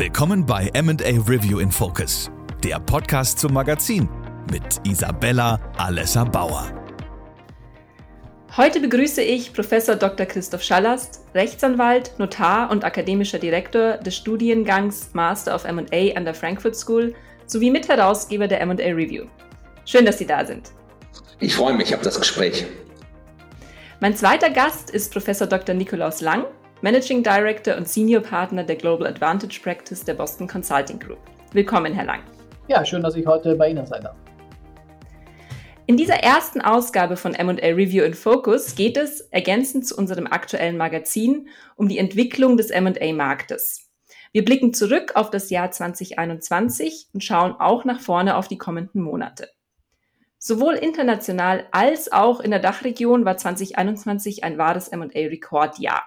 Willkommen bei MA Review in Focus, der Podcast zum Magazin mit Isabella Alessa Bauer. Heute begrüße ich Professor Dr. Christoph Schallast, Rechtsanwalt, Notar und akademischer Direktor des Studiengangs Master of M&A an der Frankfurt School sowie Mitherausgeber der M&A Review. Schön, dass Sie da sind. Ich freue mich auf das Gespräch. Mein zweiter Gast ist Professor Dr. Nikolaus Lang, Managing Director und Senior Partner der Global Advantage Practice der Boston Consulting Group. Willkommen, Herr Lang. Ja, schön, dass ich heute bei Ihnen sein darf. In dieser ersten Ausgabe von MA Review in Focus geht es, ergänzend zu unserem aktuellen Magazin, um die Entwicklung des MA-Marktes. Wir blicken zurück auf das Jahr 2021 und schauen auch nach vorne auf die kommenden Monate. Sowohl international als auch in der Dachregion war 2021 ein wahres MA-Rekordjahr.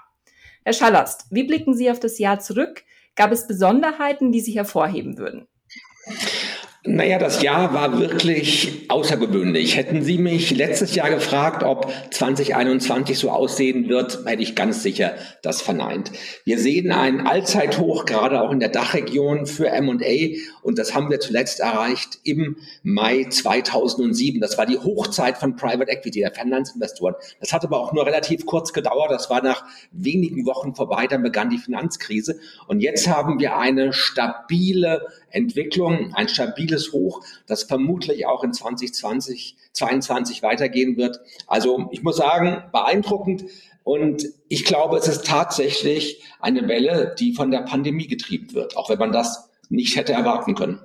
Herr Schallast, wie blicken Sie auf das Jahr zurück? Gab es Besonderheiten, die Sie hervorheben würden? Naja, das Jahr war wirklich außergewöhnlich. Hätten Sie mich letztes Jahr gefragt, ob 2021 so aussehen wird, hätte ich ganz sicher das verneint. Wir sehen einen Allzeithoch, gerade auch in der Dachregion für M&A und das haben wir zuletzt erreicht im Mai 2007. Das war die Hochzeit von Private Equity, der Finanzinvestoren. Das hat aber auch nur relativ kurz gedauert. Das war nach wenigen Wochen vorbei. Dann begann die Finanzkrise und jetzt haben wir eine stabile Entwicklung, ein stabiles Hoch, das vermutlich auch in 2020, 2022 weitergehen wird. Also ich muss sagen, beeindruckend. Und ich glaube, es ist tatsächlich eine Welle, die von der Pandemie getrieben wird, auch wenn man das nicht hätte erwarten können.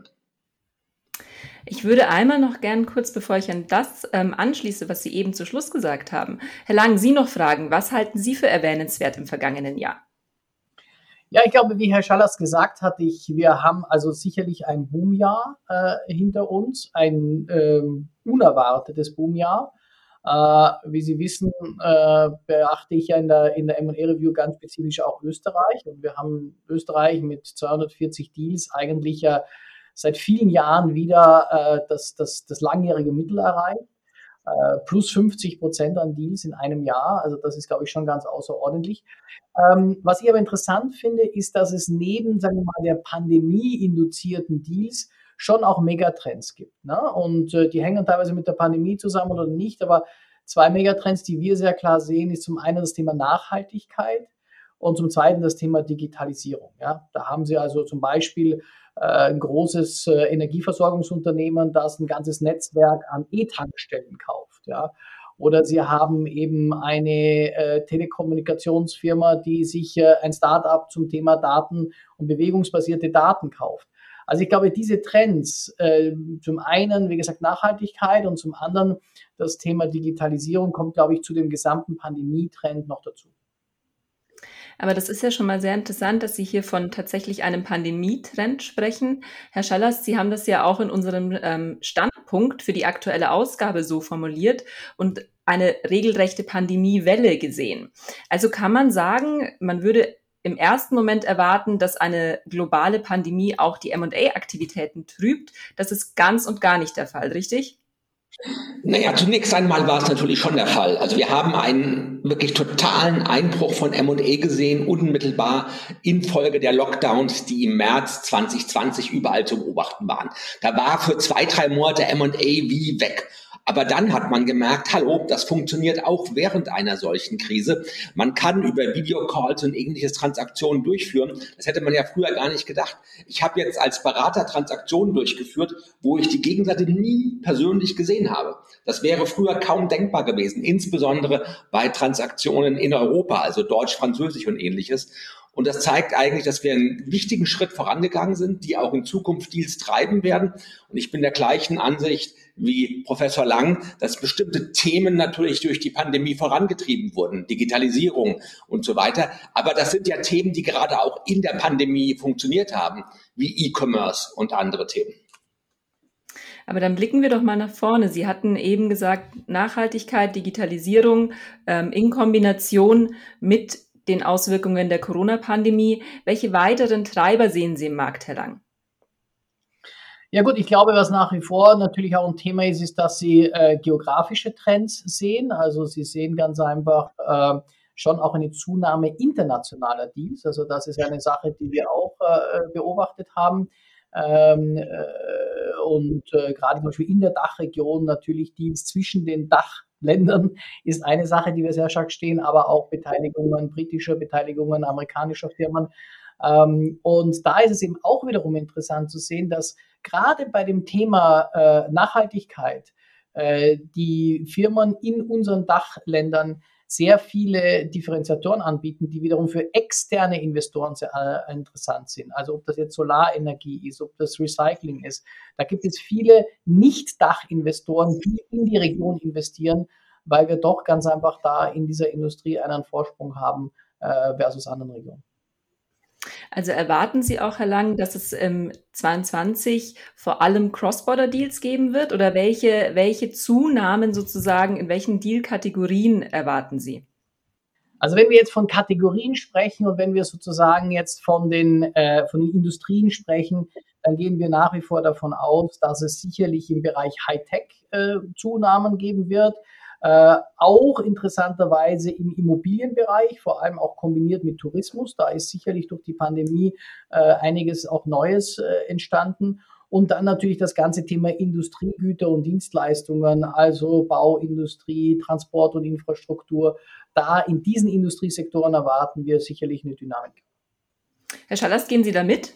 Ich würde einmal noch gern kurz, bevor ich an das ähm, anschließe, was Sie eben zu Schluss gesagt haben, Herr Lang, Sie noch fragen, was halten Sie für erwähnenswert im vergangenen Jahr? Ja, ich glaube, wie Herr Schallers gesagt hat, ich, wir haben also sicherlich ein Boomjahr äh, hinter uns, ein äh, unerwartetes Boomjahr. Äh, wie Sie wissen, äh, beachte ich ja in der, in der M&A-Review ganz spezifisch auch Österreich. Und wir haben Österreich mit 240 Deals eigentlich ja seit vielen Jahren wieder äh, das, das, das langjährige Mittel erreicht. Äh, plus 50 Prozent an Deals in einem Jahr. Also das ist, glaube ich, schon ganz außerordentlich. Ähm, was ich aber interessant finde, ist, dass es neben, sagen wir mal, der Pandemie-induzierten Deals schon auch Megatrends gibt. Ne? Und äh, die hängen teilweise mit der Pandemie zusammen oder nicht. Aber zwei Megatrends, die wir sehr klar sehen, ist zum einen das Thema Nachhaltigkeit und zum zweiten das Thema Digitalisierung. Ja? Da haben Sie also zum Beispiel äh, ein großes äh, Energieversorgungsunternehmen, das ein ganzes Netzwerk an E-Tankstellen kauft. Ja? Oder Sie haben eben eine äh, Telekommunikationsfirma, die sich äh, ein Startup zum Thema Daten und bewegungsbasierte Daten kauft. Also ich glaube, diese Trends, äh, zum einen, wie gesagt, Nachhaltigkeit und zum anderen das Thema Digitalisierung kommt, glaube ich, zu dem gesamten Pandemietrend noch dazu. Aber das ist ja schon mal sehr interessant, dass Sie hier von tatsächlich einem Pandemietrend sprechen. Herr Schallers, Sie haben das ja auch in unserem ähm, Standpunkt für die aktuelle Ausgabe so formuliert und eine regelrechte Pandemiewelle gesehen. Also kann man sagen, man würde im ersten Moment erwarten, dass eine globale Pandemie auch die MA-Aktivitäten trübt. Das ist ganz und gar nicht der Fall, richtig? Naja, zunächst einmal war es natürlich schon der Fall. Also wir haben einen wirklich totalen Einbruch von M&E gesehen, unmittelbar infolge der Lockdowns, die im März 2020 überall zu beobachten waren. Da war für zwei, drei Monate M&A wie weg. Aber dann hat man gemerkt, hallo, das funktioniert auch während einer solchen Krise. Man kann über Videocalls und ähnliches Transaktionen durchführen. Das hätte man ja früher gar nicht gedacht. Ich habe jetzt als Berater Transaktionen durchgeführt, wo ich die Gegenseite nie persönlich gesehen habe. Das wäre früher kaum denkbar gewesen, insbesondere bei Transaktionen in Europa, also Deutsch, Französisch und ähnliches. Und das zeigt eigentlich, dass wir einen wichtigen Schritt vorangegangen sind, die auch in Zukunft Deals treiben werden. Und ich bin der gleichen Ansicht wie Professor Lang, dass bestimmte Themen natürlich durch die Pandemie vorangetrieben wurden, Digitalisierung und so weiter. Aber das sind ja Themen, die gerade auch in der Pandemie funktioniert haben, wie E-Commerce und andere Themen. Aber dann blicken wir doch mal nach vorne. Sie hatten eben gesagt, Nachhaltigkeit, Digitalisierung ähm, in Kombination mit den Auswirkungen der Corona-Pandemie. Welche weiteren Treiber sehen Sie im Markt, Herr Lang? Ja gut, ich glaube, was nach wie vor natürlich auch ein Thema ist, ist, dass Sie äh, geografische Trends sehen. Also Sie sehen ganz einfach äh, schon auch eine Zunahme internationaler Deals. Also das ist eine Sache, die wir auch äh, beobachtet haben. Ähm, äh, und äh, gerade zum Beispiel in der Dachregion natürlich Deals zwischen den Dachländern ist eine Sache, die wir sehr stark stehen, aber auch Beteiligungen britischer Beteiligungen amerikanischer Firmen. Ähm, und da ist es eben auch wiederum interessant zu sehen, dass gerade bei dem Thema äh, Nachhaltigkeit äh, die Firmen in unseren Dachländern sehr viele Differenziatoren anbieten, die wiederum für externe Investoren sehr äh, interessant sind. Also ob das jetzt Solarenergie ist, ob das Recycling ist. Da gibt es viele Nicht-Dach-Investoren, die in die Region investieren, weil wir doch ganz einfach da in dieser Industrie einen Vorsprung haben äh, versus anderen Regionen. Also erwarten Sie auch, Herr Lang, dass es im 22 vor allem Cross-Border-Deals geben wird oder welche, welche Zunahmen sozusagen in welchen Deal-Kategorien erwarten Sie? Also wenn wir jetzt von Kategorien sprechen und wenn wir sozusagen jetzt von den, äh, von den Industrien sprechen, dann gehen wir nach wie vor davon aus, dass es sicherlich im Bereich Hightech äh, Zunahmen geben wird. Äh, auch interessanterweise im Immobilienbereich, vor allem auch kombiniert mit Tourismus. Da ist sicherlich durch die Pandemie äh, einiges auch Neues äh, entstanden. Und dann natürlich das ganze Thema Industriegüter und Dienstleistungen, also Bauindustrie, Transport und Infrastruktur. Da in diesen Industriesektoren erwarten wir sicherlich eine Dynamik. Herr Schallers, gehen Sie da mit?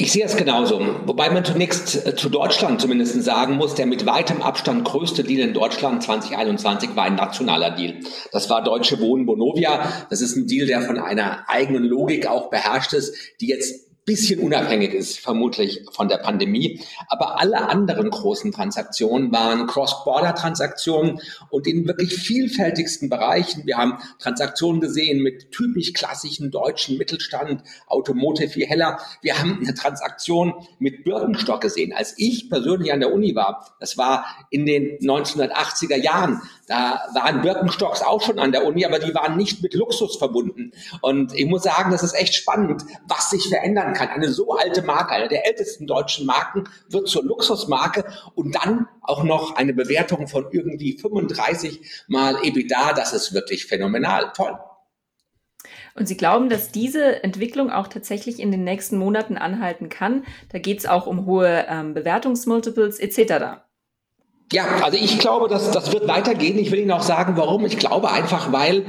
Ich sehe es genauso. Wobei man zunächst äh, zu Deutschland zumindest sagen muss, der mit weitem Abstand größte Deal in Deutschland 2021 war ein nationaler Deal. Das war Deutsche Wohnen Bonovia. Das ist ein Deal, der von einer eigenen Logik auch beherrscht ist, die jetzt bisschen unabhängig ist, vermutlich von der Pandemie. Aber alle anderen großen Transaktionen waren Cross-Border-Transaktionen und in wirklich vielfältigsten Bereichen. Wir haben Transaktionen gesehen mit typisch klassischen deutschen Mittelstand, Automotive wie Heller. Wir haben eine Transaktion mit Birkenstock gesehen. Als ich persönlich an der Uni war, das war in den 1980er Jahren, da waren Birkenstocks auch schon an der Uni, aber die waren nicht mit Luxus verbunden. Und ich muss sagen, das ist echt spannend, was sich verändern kann. Eine so alte Marke, eine der ältesten deutschen Marken, wird zur Luxusmarke und dann auch noch eine Bewertung von irgendwie 35 mal EBITDA. Das ist wirklich phänomenal. Toll. Und Sie glauben, dass diese Entwicklung auch tatsächlich in den nächsten Monaten anhalten kann? Da geht es auch um hohe ähm, Bewertungsmultiples etc. Ja, also ich glaube, dass das wird weitergehen. Ich will Ihnen auch sagen, warum. Ich glaube einfach, weil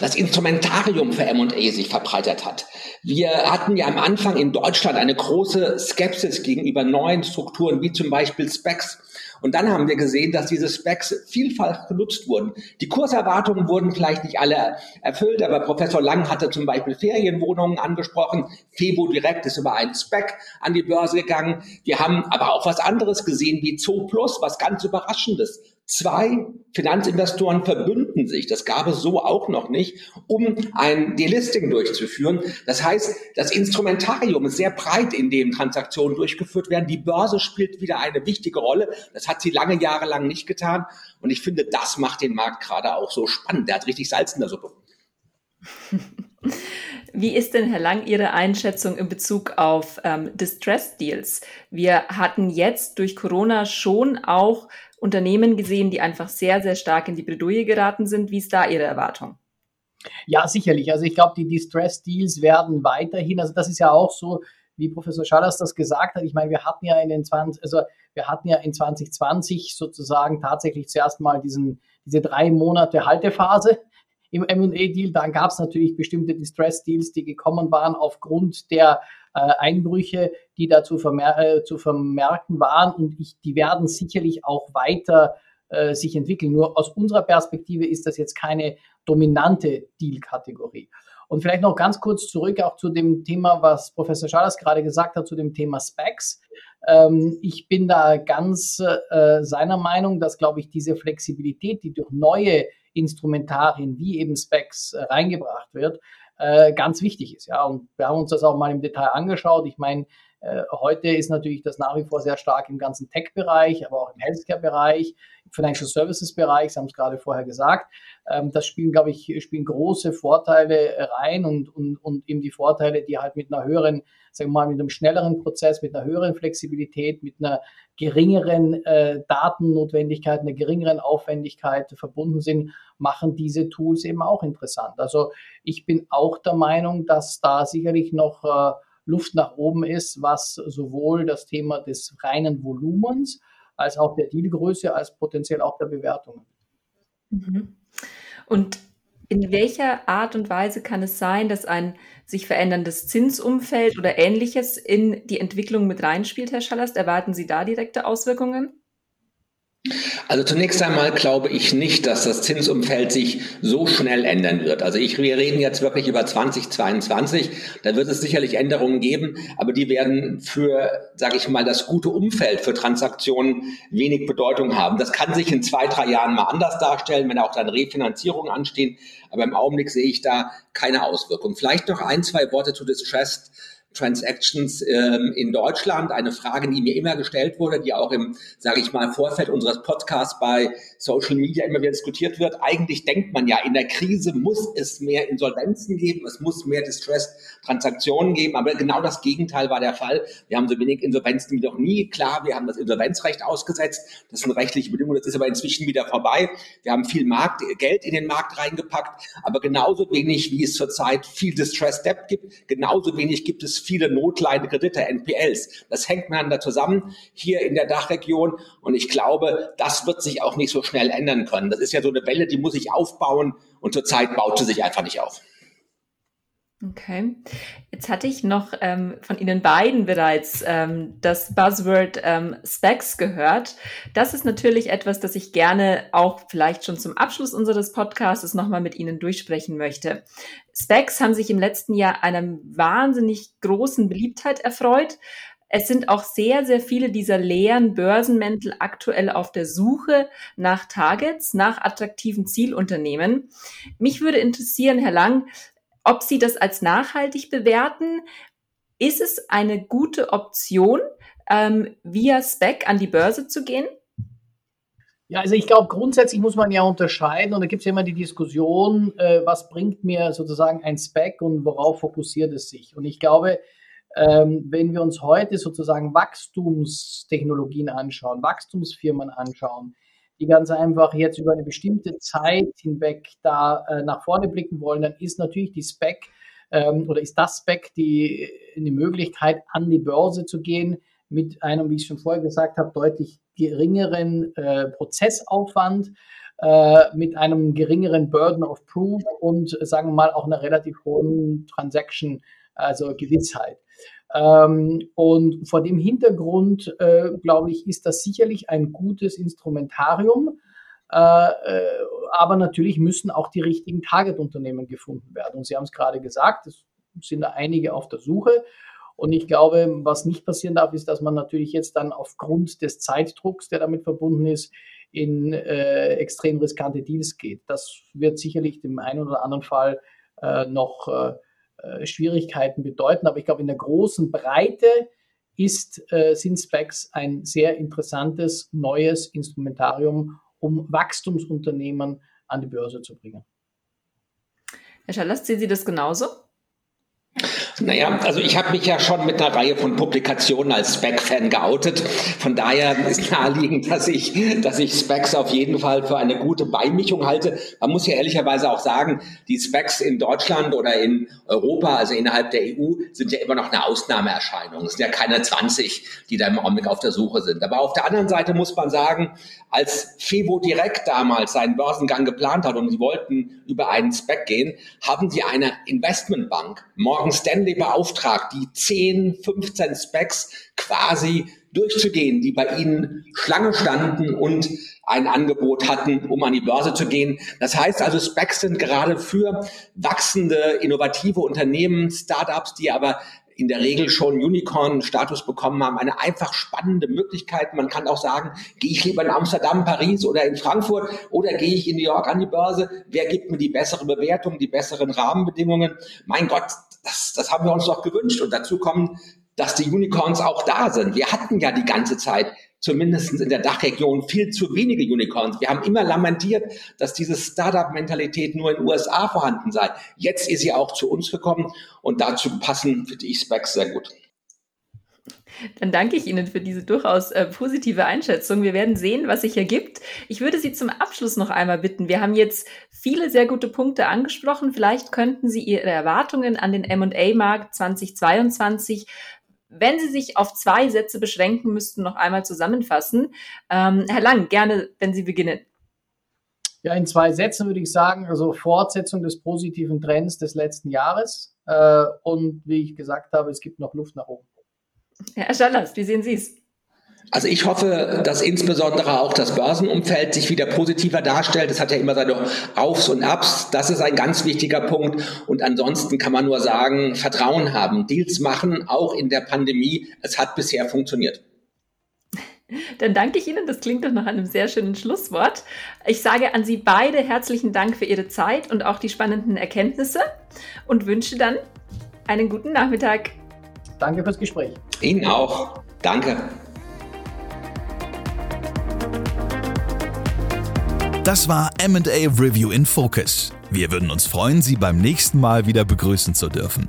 das Instrumentarium für M&A sich verbreitert hat. Wir hatten ja am Anfang in Deutschland eine große Skepsis gegenüber neuen Strukturen, wie zum Beispiel Specs. Und dann haben wir gesehen, dass diese Specs vielfach genutzt wurden. Die Kurserwartungen wurden vielleicht nicht alle erfüllt, aber Professor Lang hatte zum Beispiel Ferienwohnungen angesprochen. Febo direkt ist über einen Spec an die Börse gegangen. Wir haben aber auch was anderes gesehen wie Zoo Plus, was ganz Überraschendes. Zwei Finanzinvestoren verbünden sich, das gab es so auch noch nicht, um ein Delisting durchzuführen. Das heißt, das Instrumentarium ist sehr breit, in dem Transaktionen durchgeführt werden. Die Börse spielt wieder eine wichtige Rolle. Das hat sie lange Jahre lang nicht getan. Und ich finde, das macht den Markt gerade auch so spannend. Der hat richtig Salz in der Suppe. Wie ist denn, Herr Lang, Ihre Einschätzung in Bezug auf ähm, Distress Deals? Wir hatten jetzt durch Corona schon auch Unternehmen gesehen, die einfach sehr, sehr stark in die Bredouille geraten sind. Wie ist da Ihre Erwartung? Ja, sicherlich. Also ich glaube, die Distress Deals werden weiterhin, also das ist ja auch so, wie Professor Schallers das gesagt hat. Ich meine, wir hatten ja in den 20, also wir hatten ja in 2020 sozusagen tatsächlich zuerst mal diesen, diese drei Monate Haltephase im M&A-Deal. Dann gab es natürlich bestimmte Distress-Deals, die gekommen waren aufgrund der äh, Einbrüche, die da zu, vermer äh, zu vermerken waren. Und ich, die werden sicherlich auch weiter äh, sich entwickeln. Nur aus unserer Perspektive ist das jetzt keine dominante Deal-Kategorie. Und vielleicht noch ganz kurz zurück auch zu dem Thema, was Professor Schalers gerade gesagt hat, zu dem Thema Specs. Ähm, ich bin da ganz äh, seiner Meinung, dass, glaube ich, diese Flexibilität, die durch neue Instrumentarien wie eben Specs äh, reingebracht wird, äh, ganz wichtig ist. Ja, und wir haben uns das auch mal im Detail angeschaut. Ich meine, heute ist natürlich das nach wie vor sehr stark im ganzen Tech-Bereich, aber auch im Healthcare-Bereich, im Financial Services-Bereich, Sie haben es gerade vorher gesagt. Ähm, das spielen, glaube ich, spielen große Vorteile rein und, und, und eben die Vorteile, die halt mit einer höheren, sagen wir mal, mit einem schnelleren Prozess, mit einer höheren Flexibilität, mit einer geringeren äh, Datennotwendigkeit, einer geringeren Aufwendigkeit verbunden sind, machen diese Tools eben auch interessant. Also ich bin auch der Meinung, dass da sicherlich noch äh, Luft nach oben ist, was sowohl das Thema des reinen Volumens als auch der Dealgröße, als potenziell auch der Bewertungen. Mhm. Und in welcher Art und Weise kann es sein, dass ein sich veränderndes Zinsumfeld oder ähnliches in die Entwicklung mit reinspielt, Herr Schallast? Erwarten Sie da direkte Auswirkungen? Also zunächst einmal glaube ich nicht, dass das Zinsumfeld sich so schnell ändern wird. Also ich, wir reden jetzt wirklich über 2022. Da wird es sicherlich Änderungen geben, aber die werden für, sage ich mal, das gute Umfeld für Transaktionen wenig Bedeutung haben. Das kann sich in zwei, drei Jahren mal anders darstellen, wenn auch dann Refinanzierungen anstehen. Aber im Augenblick sehe ich da keine Auswirkung. Vielleicht noch ein, zwei Worte zu Distressed Transactions ähm, in Deutschland. Eine Frage, die mir immer gestellt wurde, die auch im, sage ich mal, Vorfeld unseres Podcasts bei Social Media immer wieder diskutiert wird. Eigentlich denkt man ja, in der Krise muss es mehr Insolvenzen geben, es muss mehr Distress-Transaktionen geben, aber genau das Gegenteil war der Fall. Wir haben so wenig Insolvenzen wie noch nie. Klar, wir haben das Insolvenzrecht ausgesetzt, das sind rechtliche Bedingungen, das ist aber inzwischen wieder vorbei. Wir haben viel Markt, Geld in den Markt reingepackt, aber genauso wenig, wie es zurzeit viel Distress Debt gibt, genauso wenig gibt es viele notleidende Kredite, NPLs. Das hängt miteinander zusammen hier in der Dachregion und ich glaube, das wird sich auch nicht so schnell ändern können. Das ist ja so eine Welle, die muss sich aufbauen und zurzeit baut sie sich einfach nicht auf. Okay. Jetzt hatte ich noch ähm, von Ihnen beiden bereits ähm, das Buzzword ähm, Specs gehört. Das ist natürlich etwas, das ich gerne auch vielleicht schon zum Abschluss unseres Podcasts nochmal mit Ihnen durchsprechen möchte. Specs haben sich im letzten Jahr einer wahnsinnig großen Beliebtheit erfreut. Es sind auch sehr, sehr viele dieser leeren Börsenmäntel aktuell auf der Suche nach Targets, nach attraktiven Zielunternehmen. Mich würde interessieren, Herr Lang, ob Sie das als nachhaltig bewerten. Ist es eine gute Option, ähm, via Spec an die Börse zu gehen? Ja, also ich glaube, grundsätzlich muss man ja unterscheiden und da gibt es ja immer die Diskussion, äh, was bringt mir sozusagen ein Spec und worauf fokussiert es sich. Und ich glaube, ähm, wenn wir uns heute sozusagen Wachstumstechnologien anschauen, Wachstumsfirmen anschauen, die ganz einfach jetzt über eine bestimmte Zeit hinweg da äh, nach vorne blicken wollen, dann ist natürlich die Spec ähm, oder ist das Spec die, die Möglichkeit, an die Börse zu gehen mit einem, wie ich schon vorher gesagt habe, deutlich geringeren äh, Prozessaufwand, äh, mit einem geringeren Burden of Proof und sagen wir mal auch einer relativ hohen Transaction, also Gewissheit. Ähm, und vor dem Hintergrund, äh, glaube ich, ist das sicherlich ein gutes Instrumentarium. Äh, äh, aber natürlich müssen auch die richtigen Target-Unternehmen gefunden werden. Und Sie haben es gerade gesagt, es sind da einige auf der Suche. Und ich glaube, was nicht passieren darf, ist, dass man natürlich jetzt dann aufgrund des Zeitdrucks, der damit verbunden ist, in äh, extrem riskante Deals geht. Das wird sicherlich dem einen oder anderen Fall äh, noch äh, Schwierigkeiten bedeuten. Aber ich glaube, in der großen Breite ist, äh, sind Specs ein sehr interessantes neues Instrumentarium, um Wachstumsunternehmen an die Börse zu bringen. Herr Schallers, sehen Sie das genauso? Naja, also ich habe mich ja schon mit einer Reihe von Publikationen als Spec-Fan geoutet. Von daher ist naheliegend, dass ich, dass ich Specs auf jeden Fall für eine gute Beimischung halte. Man muss ja ehrlicherweise auch sagen, die Specs in Deutschland oder in Europa, also innerhalb der EU, sind ja immer noch eine Ausnahmeerscheinung. Es sind ja keine 20, die da im Augenblick auf der Suche sind. Aber auf der anderen Seite muss man sagen, als Fevo Direkt damals seinen Börsengang geplant hat und sie wollten über einen Spec gehen, haben sie eine Investmentbank, Morgan Stanley, beauftragt, die 10, 15 Specs quasi durchzugehen, die bei ihnen Schlange standen und ein Angebot hatten, um an die Börse zu gehen. Das heißt also, Specs sind gerade für wachsende, innovative Unternehmen, Startups, die aber in der Regel schon Unicorn-Status bekommen haben, eine einfach spannende Möglichkeit. Man kann auch sagen, gehe ich lieber in Amsterdam, Paris oder in Frankfurt oder gehe ich in New York an die Börse? Wer gibt mir die bessere Bewertung, die besseren Rahmenbedingungen? Mein Gott, das, das haben wir uns doch gewünscht. Und dazu kommen dass die Unicorns auch da sind. Wir hatten ja die ganze Zeit zumindest in der Dachregion viel zu wenige Unicorns. Wir haben immer lamentiert, dass diese Startup-Mentalität nur in den USA vorhanden sei. Jetzt ist sie auch zu uns gekommen und dazu passen, finde ich, Specs sehr gut. Dann danke ich Ihnen für diese durchaus äh, positive Einschätzung. Wir werden sehen, was sich ergibt. Ich würde Sie zum Abschluss noch einmal bitten. Wir haben jetzt viele sehr gute Punkte angesprochen. Vielleicht könnten Sie Ihre Erwartungen an den M&A-Markt 2022 wenn Sie sich auf zwei Sätze beschränken müssten, noch einmal zusammenfassen. Ähm, Herr Lang, gerne, wenn Sie beginnen. Ja, in zwei Sätzen würde ich sagen, also Fortsetzung des positiven Trends des letzten Jahres. Äh, und wie ich gesagt habe, es gibt noch Luft nach oben. Herr Schallers, wie sehen Sie es? Also ich hoffe, dass insbesondere auch das Börsenumfeld sich wieder positiver darstellt. Es hat ja immer seine Aufs und Abs. Das ist ein ganz wichtiger Punkt. Und ansonsten kann man nur sagen, Vertrauen haben, Deals machen, auch in der Pandemie. Es hat bisher funktioniert. Dann danke ich Ihnen. Das klingt doch nach einem sehr schönen Schlusswort. Ich sage an Sie beide herzlichen Dank für Ihre Zeit und auch die spannenden Erkenntnisse und wünsche dann einen guten Nachmittag. Danke fürs Gespräch. Ihnen auch. Danke. Das war MA Review in Focus. Wir würden uns freuen, Sie beim nächsten Mal wieder begrüßen zu dürfen.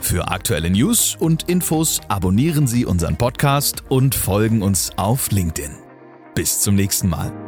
Für aktuelle News und Infos abonnieren Sie unseren Podcast und folgen uns auf LinkedIn. Bis zum nächsten Mal.